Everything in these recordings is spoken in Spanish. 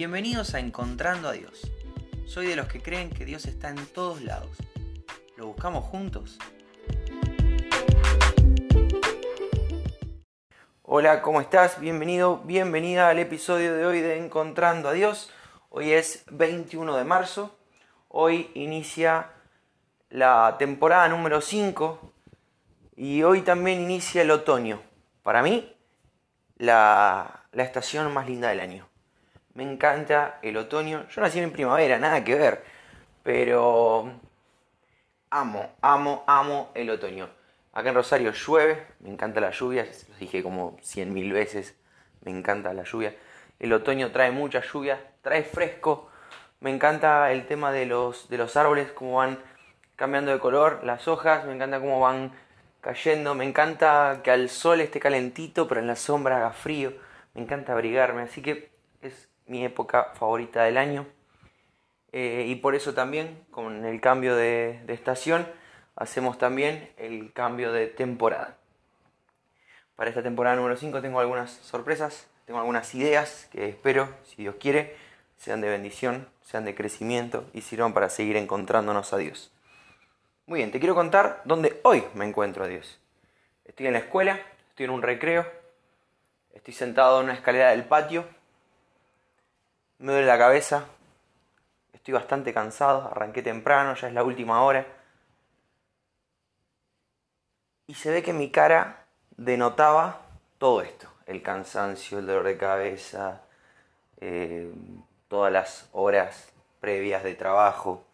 Bienvenidos a Encontrando a Dios. Soy de los que creen que Dios está en todos lados. ¿Lo buscamos juntos? Hola, ¿cómo estás? Bienvenido, bienvenida al episodio de hoy de Encontrando a Dios. Hoy es 21 de marzo. Hoy inicia la temporada número 5 y hoy también inicia el otoño. Para mí, la, la estación más linda del año. Me encanta el otoño. Yo nací en primavera, nada que ver. Pero amo, amo, amo el otoño. Acá en Rosario llueve, me encanta la lluvia, lo dije como cien mil veces, me encanta la lluvia. El otoño trae mucha lluvia, trae fresco. Me encanta el tema de los, de los árboles, cómo van cambiando de color, las hojas, me encanta cómo van cayendo, me encanta que al sol esté calentito, pero en la sombra haga frío, me encanta abrigarme, así que mi época favorita del año. Eh, y por eso también, con el cambio de, estación, hacemos también el cambio de temporada. Para esta temporada número 5 tengo algunas sorpresas, tengo algunas ideas que espero, si Dios quiere, sean de bendición, sean de crecimiento y sirvan para seguir encontrándonos a Dios. Muy bien, te quiero contar dónde hoy me encuentro a Dios. Estoy en la escuela, estoy en un recreo, estoy sentado en una escalera del patio me duele la cabeza, estoy bastante cansado, arranqué temprano, ya es la última hora. Y se ve que mi cara denotaba todo esto, el cansancio, el dolor de cabeza, eh, todas las horas previas de trabajo.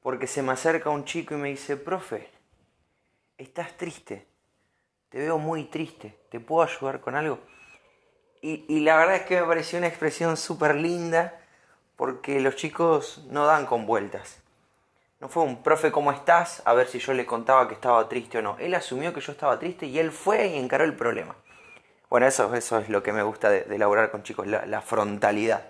Porque se me acerca un chico y me dice, profe, estás triste, te veo muy triste, ¿te puedo ayudar con algo? Y, la verdad es que me pareció una expresión súper linda porque los chicos no dan con vueltas. No fue un profe, ¿cómo estás? A ver si yo le contaba que estaba triste o no. Él asumió que yo estaba triste y él fue y encaró el problema. Bueno, eso, eso es lo que me gusta de, elaborar con chicos, la, frontalidad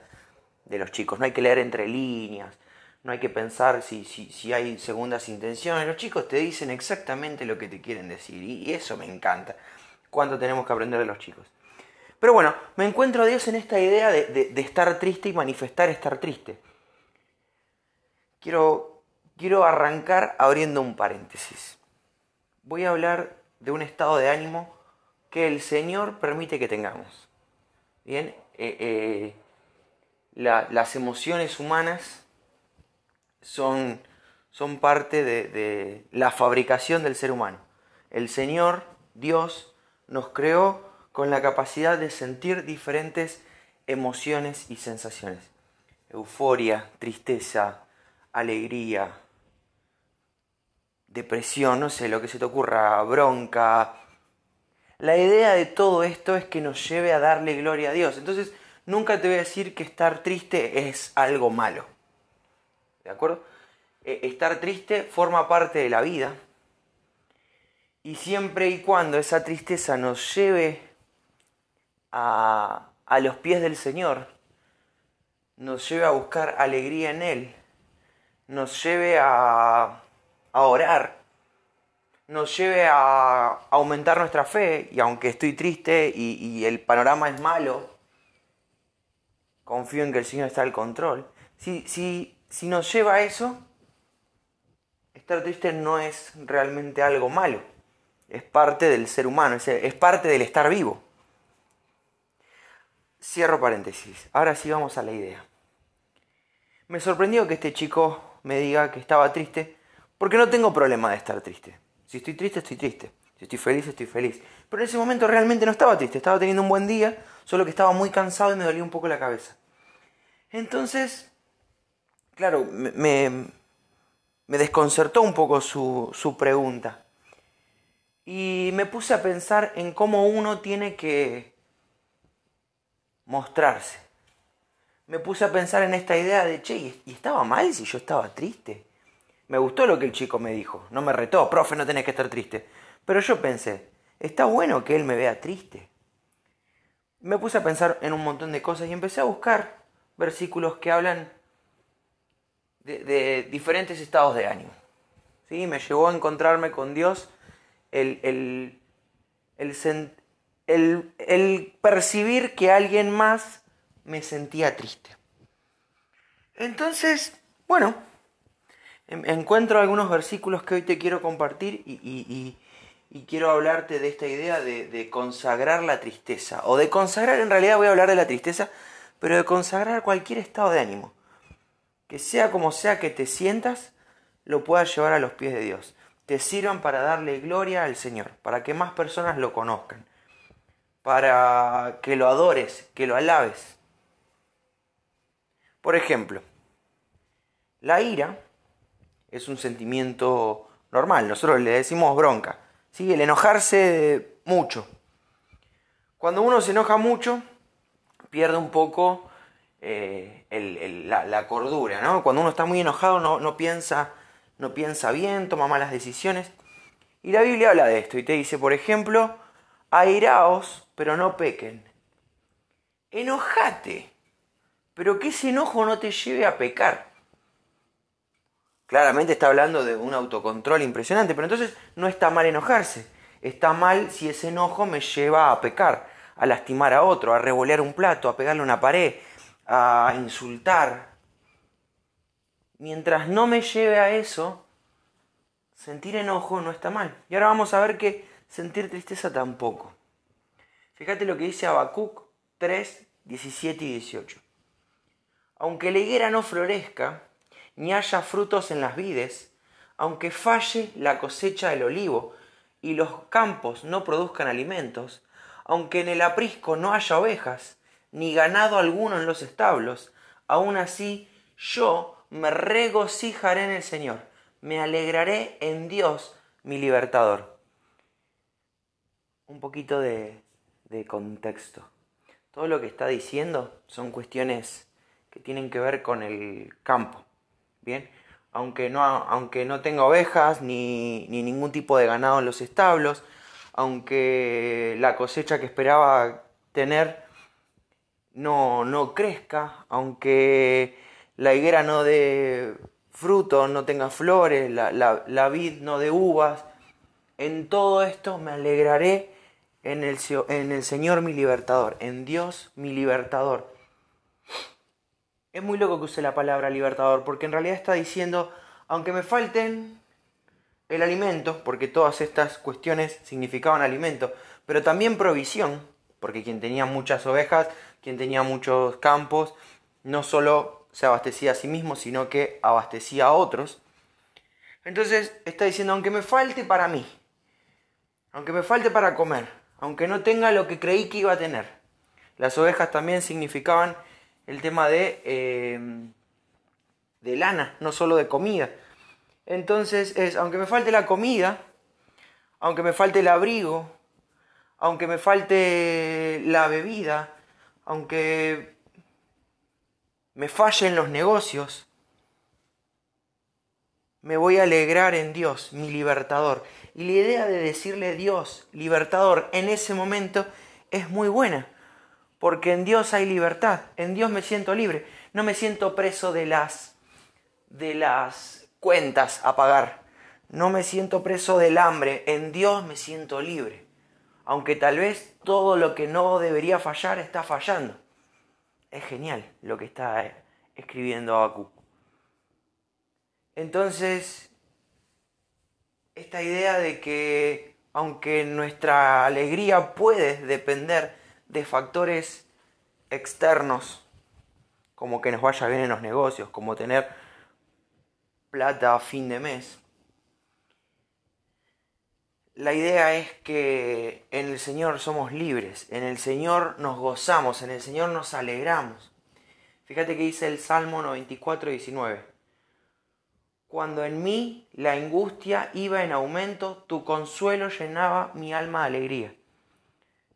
de los chicos. No hay que leer entre líneas, no hay que pensar si, si, si, hay segundas intenciones. Los chicos te dicen exactamente lo que te quieren decir y eso me encanta. ¿Cuánto tenemos que aprender de los chicos? Pero bueno, me encuentro a Dios en esta idea de, estar triste y manifestar estar triste. Quiero, quiero arrancar abriendo un paréntesis. Voy a hablar de un estado de ánimo que el Señor permite que tengamos. Bien, eh, eh, las emociones humanas son, son parte de, de la fabricación del ser humano. El Señor, Dios, nos creó con la capacidad de sentir diferentes emociones y sensaciones. Euforia, tristeza, alegría, depresión, no sé, lo que se te ocurra, bronca. La idea de todo esto es que nos lleve a darle gloria a Dios. Entonces, nunca te voy a decir que estar triste es algo malo. ¿De acuerdo? E, estar triste forma parte de la vida. Y siempre y cuando esa tristeza nos lleve a, los pies del Señor, nos lleve a buscar alegría en Él, nos lleve a, a orar, nos lleve a aumentar nuestra fe y aunque estoy triste y, y, el panorama es malo, confío en que el Señor está al control. Si, si, si nos lleva a eso, estar triste no es realmente algo malo, es parte del ser humano, es parte del estar vivo. Cierro paréntesis. Ahora sí vamos a la idea. Me sorprendió que este chico me diga que estaba triste, porque no tengo problema de estar triste. Si estoy triste, estoy triste. Si estoy feliz, estoy feliz. Pero en ese momento realmente no estaba triste, estaba teniendo un buen día, solo que estaba muy cansado y me dolía un poco la cabeza. Entonces, claro, me, desconcertó un poco su pregunta. Y me puse a pensar en cómo uno tiene que mostrarse. Me puse a pensar en esta idea de, che, ¿y estaba mal si yo estaba triste? Me gustó lo que el chico me dijo, no me retó, profe, no tenés que estar triste. Pero yo pensé, está bueno que él me vea triste. Me puse a pensar en un montón de cosas y empecé a buscar versículos que hablan de, diferentes estados de ánimo. ¿Sí? Me llevó a encontrarme con Dios el, el, el, el, percibir que alguien más me sentía triste. Entonces, bueno, encuentro algunos versículos que hoy te quiero compartir y, quiero hablarte de esta idea de, consagrar la tristeza. O de consagrar, en realidad voy a hablar de la tristeza, pero de consagrar cualquier estado de ánimo. Que sea como sea que te sientas, lo puedas llevar a los pies de Dios. Te sirvan para darle gloria al Señor, para que más personas lo conozcan, para que lo adores, que lo alabes. Por ejemplo, la ira es un sentimiento normal, nosotros le decimos bronca, ¿sí? el enojarse mucho. Cuando uno se enoja mucho, pierde un poco eh, la, cordura, ¿no? Cuando uno está muy enojado no, no, piensa, no piensa bien, toma malas decisiones. Y la Biblia habla de esto y te dice, por ejemplo, airaos, pero no pequen. Enojate, pero que ese enojo no te lleve a pecar. Claramente está hablando de un autocontrol impresionante, pero entonces no está mal enojarse. Está mal si ese enojo me lleva a pecar, a lastimar a otro, a revolear un plato, a pegarle una pared, a insultar. Mientras no me lleve a eso, sentir enojo no está mal. Y ahora vamos a ver que sentir tristeza tampoco. Fíjate lo que dice Habacuc 3, 17 y 18. Aunque la higuera no florezca, ni haya frutos en las vides, aunque falle la cosecha del olivo y los campos no produzcan alimentos, aunque en el aprisco no haya ovejas, ni ganado alguno en los establos, aún así yo me regocijaré en el Señor, me alegraré en Dios mi libertador. Un poquito de, contexto. Todo lo que está diciendo son cuestiones que tienen que ver con el campo. Bien, aunque no, aunque no tenga ovejas ni, ningún tipo de ganado en los establos, aunque la cosecha que esperaba tener no, no crezca, aunque la higuera no dé fruto, no tenga flores, la, la, vid no dé uvas, en todo esto me alegraré en el, Señor mi libertador, en Dios mi libertador. Es muy loco que use la palabra libertador, porque en realidad está diciendo, aunque me falten el alimento, porque todas estas cuestiones significaban alimento, pero también provisión, porque quien tenía muchas ovejas, quien tenía muchos campos, no solo se abastecía a sí mismo, sino que abastecía a otros. Entonces está diciendo, aunque me falte para mí, aunque me falte para comer, aunque no tenga lo que creí que iba a tener. Las ovejas también significaban el tema de, em, de lana, no solo de comida. Entonces es, aunque me falte la comida, aunque me falte el abrigo, aunque me falte la bebida, aunque me fallen los negocios, me voy a alegrar en Dios, mi libertador. Y la idea de decirle Dios, libertador, en ese momento es muy buena porque en Dios hay libertad, en Dios me siento libre, no me siento preso de las de las cuentas a pagar, no me siento preso del hambre, en Dios me siento libre, aunque tal vez todo lo que no debería fallar está fallando. Es genial lo que está eh, escribiendo Abacu. Entonces, esta idea de que aunque nuestra alegría puede depender de factores externos, como que nos vaya bien en los negocios, como tener plata a fin de mes. La idea es que en el Señor somos libres, en el Señor nos gozamos, en el Señor nos alegramos. Fíjate que dice el Salmo 94, 19. Cuando en mí la angustia iba en aumento, tu consuelo llenaba mi alma de alegría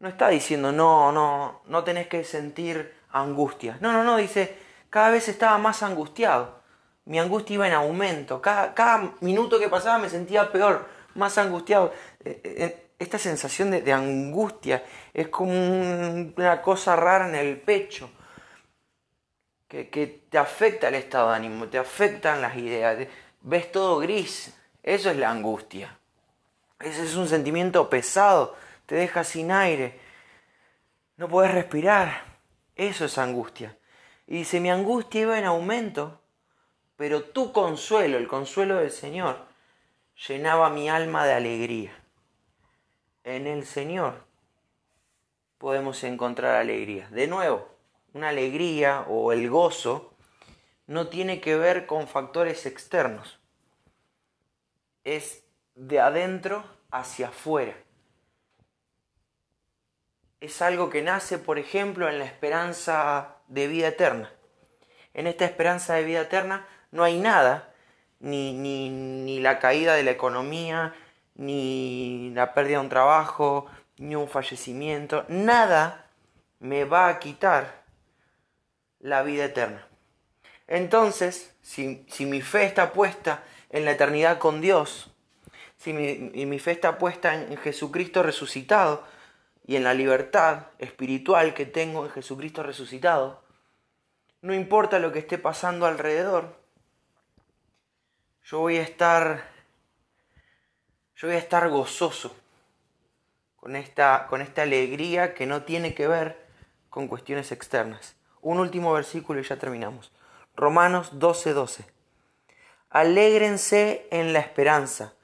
no está diciendo, no, no, no tenés que sentir angustia. No, no, no, dice, cada vez estaba más angustiado. Mi angustia iba en aumento. Cada, minuto que pasaba me sentía peor, más angustiado. Eh, eh, esta sensación de, angustia es como una cosa rara en el pecho. Que, te afecta el estado de ánimo, te afectan las ideas, ves todo gris. Eso es la angustia. Ese es un sentimiento pesado te deja sin aire, no puedes respirar. Eso es angustia. Y dice, mi angustia iba en aumento, pero tu consuelo, el consuelo del Señor, llenaba mi alma de alegría. En el Señor podemos encontrar alegría. De nuevo, una alegría o el gozo no tiene que ver con factores externos. Es de adentro hacia afuera. Es algo que nace, por ejemplo, en la esperanza de vida eterna. En esta esperanza de vida eterna no hay nada, ni, ni, ni la caída de la economía, ni la pérdida de un trabajo, ni un fallecimiento, nada me va a quitar la vida eterna. Entonces, si, si mi fe está puesta en la eternidad con Dios, si mi, mi fe está puesta en Jesucristo resucitado y en la libertad espiritual que tengo en Jesucristo resucitado, no importa lo que esté pasando alrededor, yo voy a estar yo voy a estar gozoso con esta, con esta alegría que no tiene que ver con cuestiones externas. Un último versículo y ya terminamos. Romanos 12:12. 12. Alégrense en la esperanza,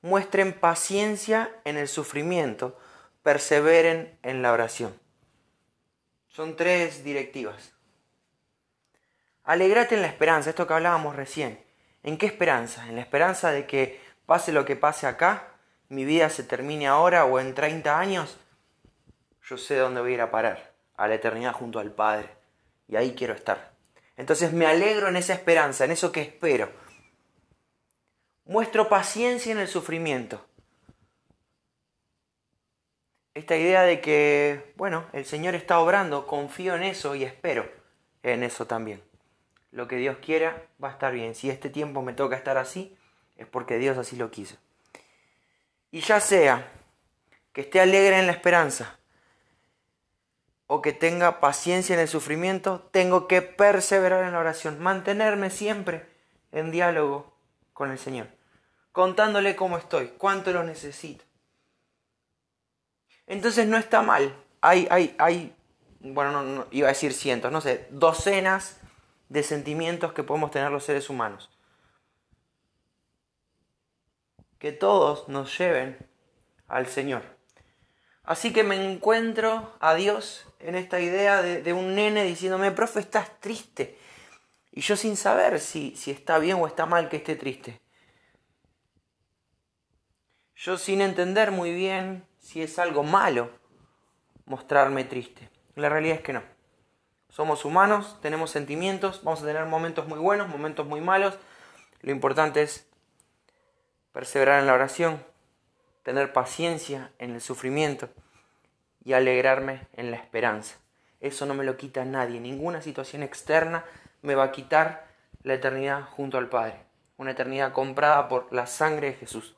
muestren paciencia en el sufrimiento, perseveren en la oración. Son tres directivas. Alegrate en la esperanza, esto que hablábamos recién. ¿En qué esperanza? En la esperanza de que pase lo que pase acá, mi vida se termine ahora o en 30 años, yo sé dónde voy a ir a parar, a la eternidad junto al Padre. Y ahí quiero estar. Entonces me alegro en esa esperanza, en eso que espero. Muestro paciencia en el sufrimiento. Esta idea de que, bueno, el Señor está obrando, confío en eso y espero en eso también. Lo que Dios quiera va a estar bien. Si este tiempo me toca estar así, es porque Dios así lo quiso. Y ya sea que esté alegre en la esperanza o que tenga paciencia en el sufrimiento, tengo que perseverar en la oración, mantenerme siempre en diálogo con el Señor, contándole cómo estoy, cuánto lo necesito. Entonces no está mal. Hay, hay, hay, bueno, no, iba a decir cientos, no sé, docenas de sentimientos que podemos tener los seres humanos que todos nos lleven al Señor. Así que me encuentro a Dios en esta idea de, un nene diciéndome, profe, estás triste. Y yo sin saber si, si está bien o está mal que esté triste. Yo sin entender muy bien si es algo malo mostrarme triste. La realidad es que no. Somos humanos, tenemos sentimientos, vamos a tener momentos muy buenos, momentos muy malos. Lo importante es perseverar en la oración, tener paciencia en el sufrimiento y alegrarme en la esperanza. Eso no me lo quita nadie, ninguna situación externa me va a quitar la eternidad junto al Padre, una eternidad comprada por la sangre de Jesús.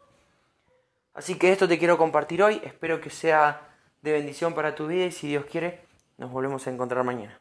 Así que esto te quiero compartir hoy, espero que sea de bendición para tu vida y si Dios quiere, nos volvemos a encontrar mañana.